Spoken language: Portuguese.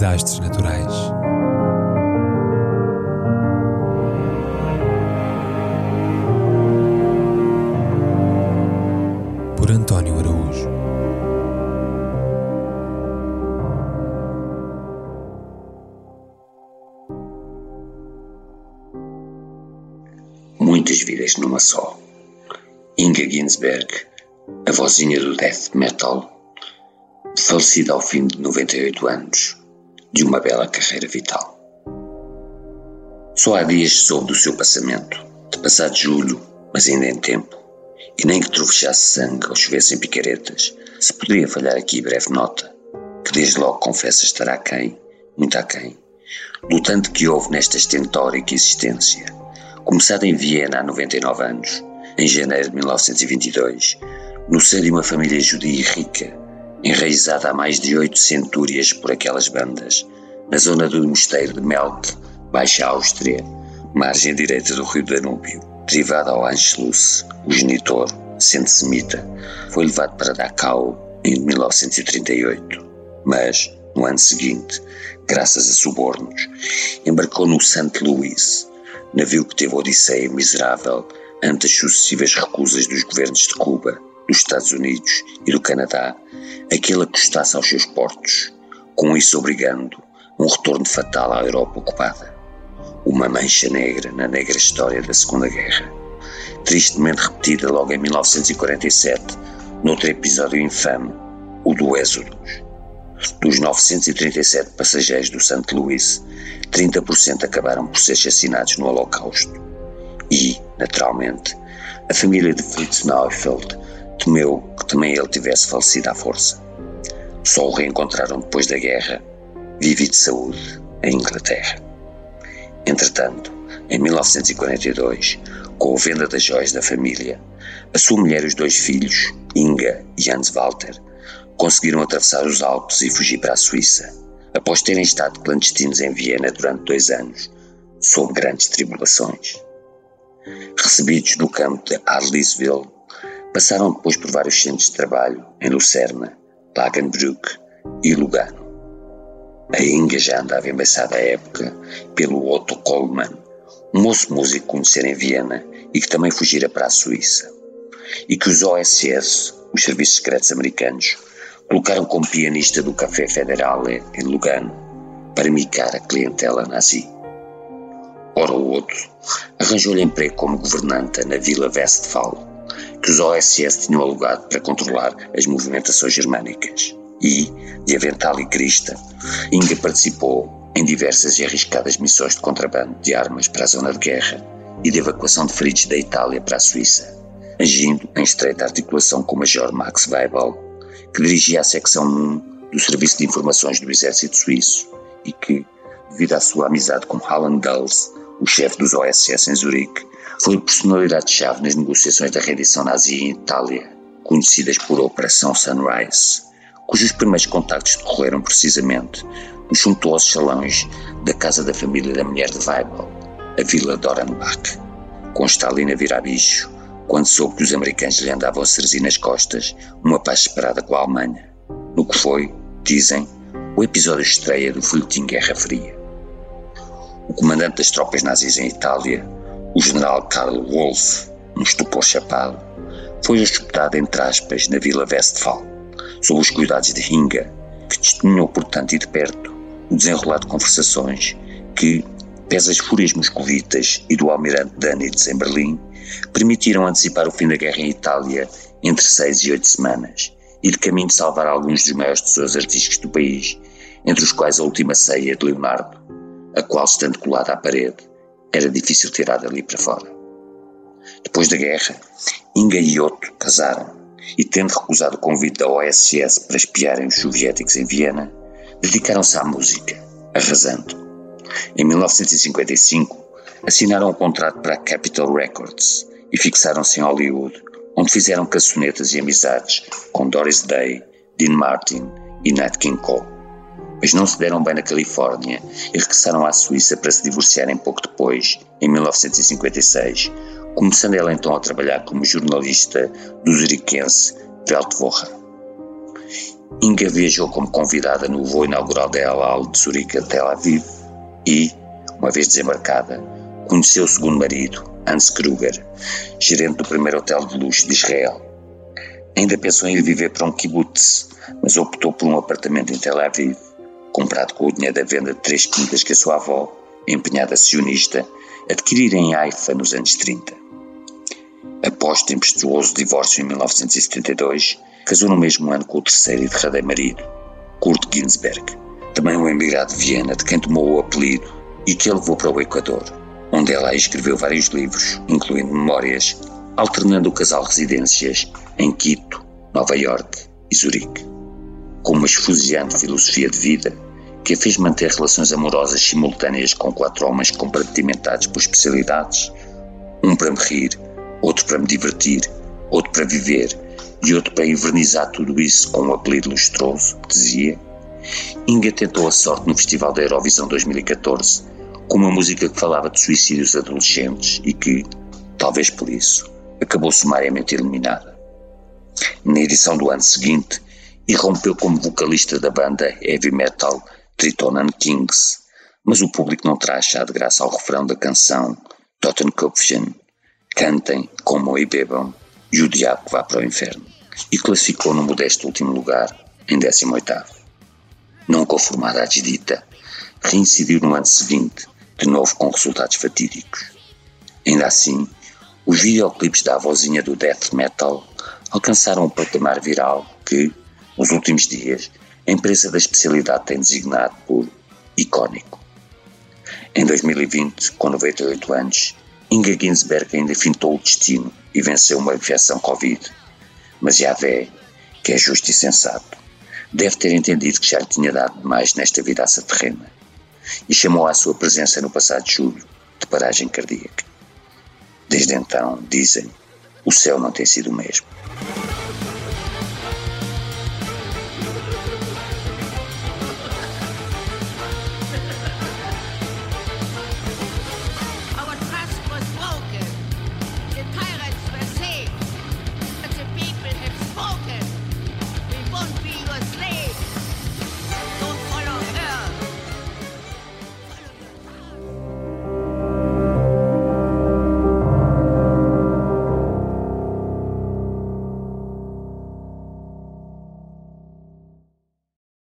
desastres naturais. Por António Araújo. Muitas vidas numa só. Inga Ginsberg, a vozinha do death metal, falecida ao fim de 98 anos, de uma bela carreira vital. Só há dias soube do seu passamento, de passado julho, mas ainda em tempo, e nem que trovejasse sangue ou chovesse em picaretas, se poderia falhar aqui breve nota, que desde logo confessa estar aquém, muito aquém, do tanto que houve nesta estentórica existência, começada em Viena há 99 anos, em janeiro de 1922, no seio de uma família judia rica, enraizada há mais de oito centúrias por aquelas bandas, na zona do mosteiro de Melk, Baixa Áustria, margem direita do rio Danúbio, derivado ao Anschluss, o genitor, sendo semita, foi levado para Dachau em 1938, mas, no ano seguinte, graças a subornos, embarcou no St. Louis, navio que teve odisseia miserável ante as sucessivas recusas dos governos de Cuba, dos Estados Unidos e do Canadá a que ele acostasse aos seus portos, com isso obrigando um retorno fatal à Europa ocupada. Uma mancha negra na negra história da Segunda Guerra, tristemente repetida logo em 1947, noutro episódio infame, o do Êxodos. Dos 937 passageiros do St. Louis, 30% acabaram por ser assassinados no Holocausto. E, naturalmente, a família de Fritz Neufeld temeu que também ele tivesse falecido à força. Só o reencontraram depois da guerra, vive de saúde, em Inglaterra. Entretanto, em 1942, com a venda das joias da família, a sua mulher e os dois filhos, Inga e Hans Walter, conseguiram atravessar os Alpes e fugir para a Suíça, após terem estado clandestinos em Viena durante dois anos, sob grandes tribulações. Recebidos no campo de Arlisville, passaram depois por vários centros de trabalho em Lucerna, Lagenbrück e Lugano. A Inga já andava embaçada à época pelo Otto Kollmann, um moço músico conhecido em Viena e que também fugira para a Suíça, e que os OSS, os Serviços Secretos Americanos, colocaram como pianista do Café Federale em Lugano para micar a clientela nazi. Ora o outro arranjou-lhe emprego como governanta na Vila Westphal, que os OSS tinham alugado para controlar as movimentações germânicas. E, de avental e crista, Inga participou em diversas e arriscadas missões de contrabando de armas para a zona de guerra e de evacuação de feridos da Itália para a Suíça, agindo em estreita articulação com o Major Max Weibel, que dirigia a secção 1 do Serviço de Informações do Exército Suíço e que, devido à sua amizade com Alan Dulles, o chefe dos OSS em Zurique, foi personalidade-chave nas negociações da rendição nazi em Itália, conhecidas por Operação Sunrise, cujos primeiros contactos decorreram precisamente nos suntuosos salões da casa da família da mulher de Weibel, a Vila Dorenbach, com Stalin a virar bicho, quando soube que os americanos lhe andavam a serzir nas costas uma paz esperada com a Alemanha, no que foi, dizem, o episódio estreia do folhetim Guerra Fria. O comandante das tropas nazis em Itália, o general Karl Wolff, um estupor chapado, foi hospedado entre aspas na Vila Westphal, sob os cuidados de Hinga, que testemunhou portanto e de perto o desenrolar de conversações que, pese as fúrias moscovitas e do almirante Dönitz em Berlim, permitiram antecipar o fim da guerra em Itália entre seis e oito semanas e de caminho de salvar alguns dos maiores tesouros artísticos do país, entre os quais a última ceia de Leonardo, a qual, estando colada à parede, era difícil tirar dali para fora. Depois da guerra, Inga e Otto casaram e, tendo recusado o convite da OSS para espiarem os soviéticos em Viena, dedicaram-se à música, arrasando. Em 1955, assinaram um contrato para a Capitol Records e fixaram-se em Hollywood, onde fizeram cançonetas e amizades com Doris Day, Dean Martin e Nat King Cole. Mas não se deram bem na Califórnia e regressaram à Suíça para se divorciarem pouco depois, em 1956, começando ela então a trabalhar como jornalista do zuriquense Weltwoche. Inga viajou como convidada no voo inaugural da El Al de Zurique a Tel Aviv e, uma vez desembarcada, conheceu o segundo marido, Hans Kruger, gerente do primeiro hotel de luxo de Israel. Ainda pensou em ir viver para um kibbutz, mas optou por um apartamento em Tel Aviv, comprado com o dinheiro da venda de três quintas que a sua avó, empenhada sionista, adquirira em Haifa nos anos 30. Após tempestuoso divórcio em 1972, casou no mesmo ano com o terceiro e derradeiro marido, Kurt Ginsberg, também um emigrado de Viena, de quem tomou o apelido e que a levou para o Equador, onde ela escreveu vários livros, incluindo memórias, alternando o casal residências em Quito, Nova York e Zurique. Com uma esfuziante filosofia de vida que a fez manter relações amorosas simultâneas com quatro homens compartimentados por especialidades, um para me rir, outro para me divertir, outro para viver e outro para invernizar tudo isso com um apelido lustroso, dizia, Inga tentou a sorte no Festival da Eurovisão 2014 com uma música que falava de suicídios adolescentes e que, talvez por isso, acabou sumariamente eliminada. Na edição do ano seguinte, irrompeu como vocalista da banda heavy metal Tritonan Kings, mas o público não terá achado graça ao refrão da canção Totenkopfchen, cantem, comam e bebam, e o diabo que vá para o inferno, e classificou no modesto último lugar, em 18º. Não conformada à desdita, reincidiu no ano seguinte, de novo com resultados fatídicos. Ainda assim, os videoclipes da avózinha do death metal alcançaram um patamar viral que, nos últimos dias, a empresa da especialidade tem designado por icónico. Em 2020, com 98 anos, Inga Ginsberg ainda fintou o destino e venceu uma infecção Covid. Mas Yahvé, que é justo e sensato, deve ter entendido que já lhe tinha dado demais nesta vidaça terrena e chamou à sua presença no passado julho de paragem cardíaca. Desde então, dizem, o céu não tem sido o mesmo.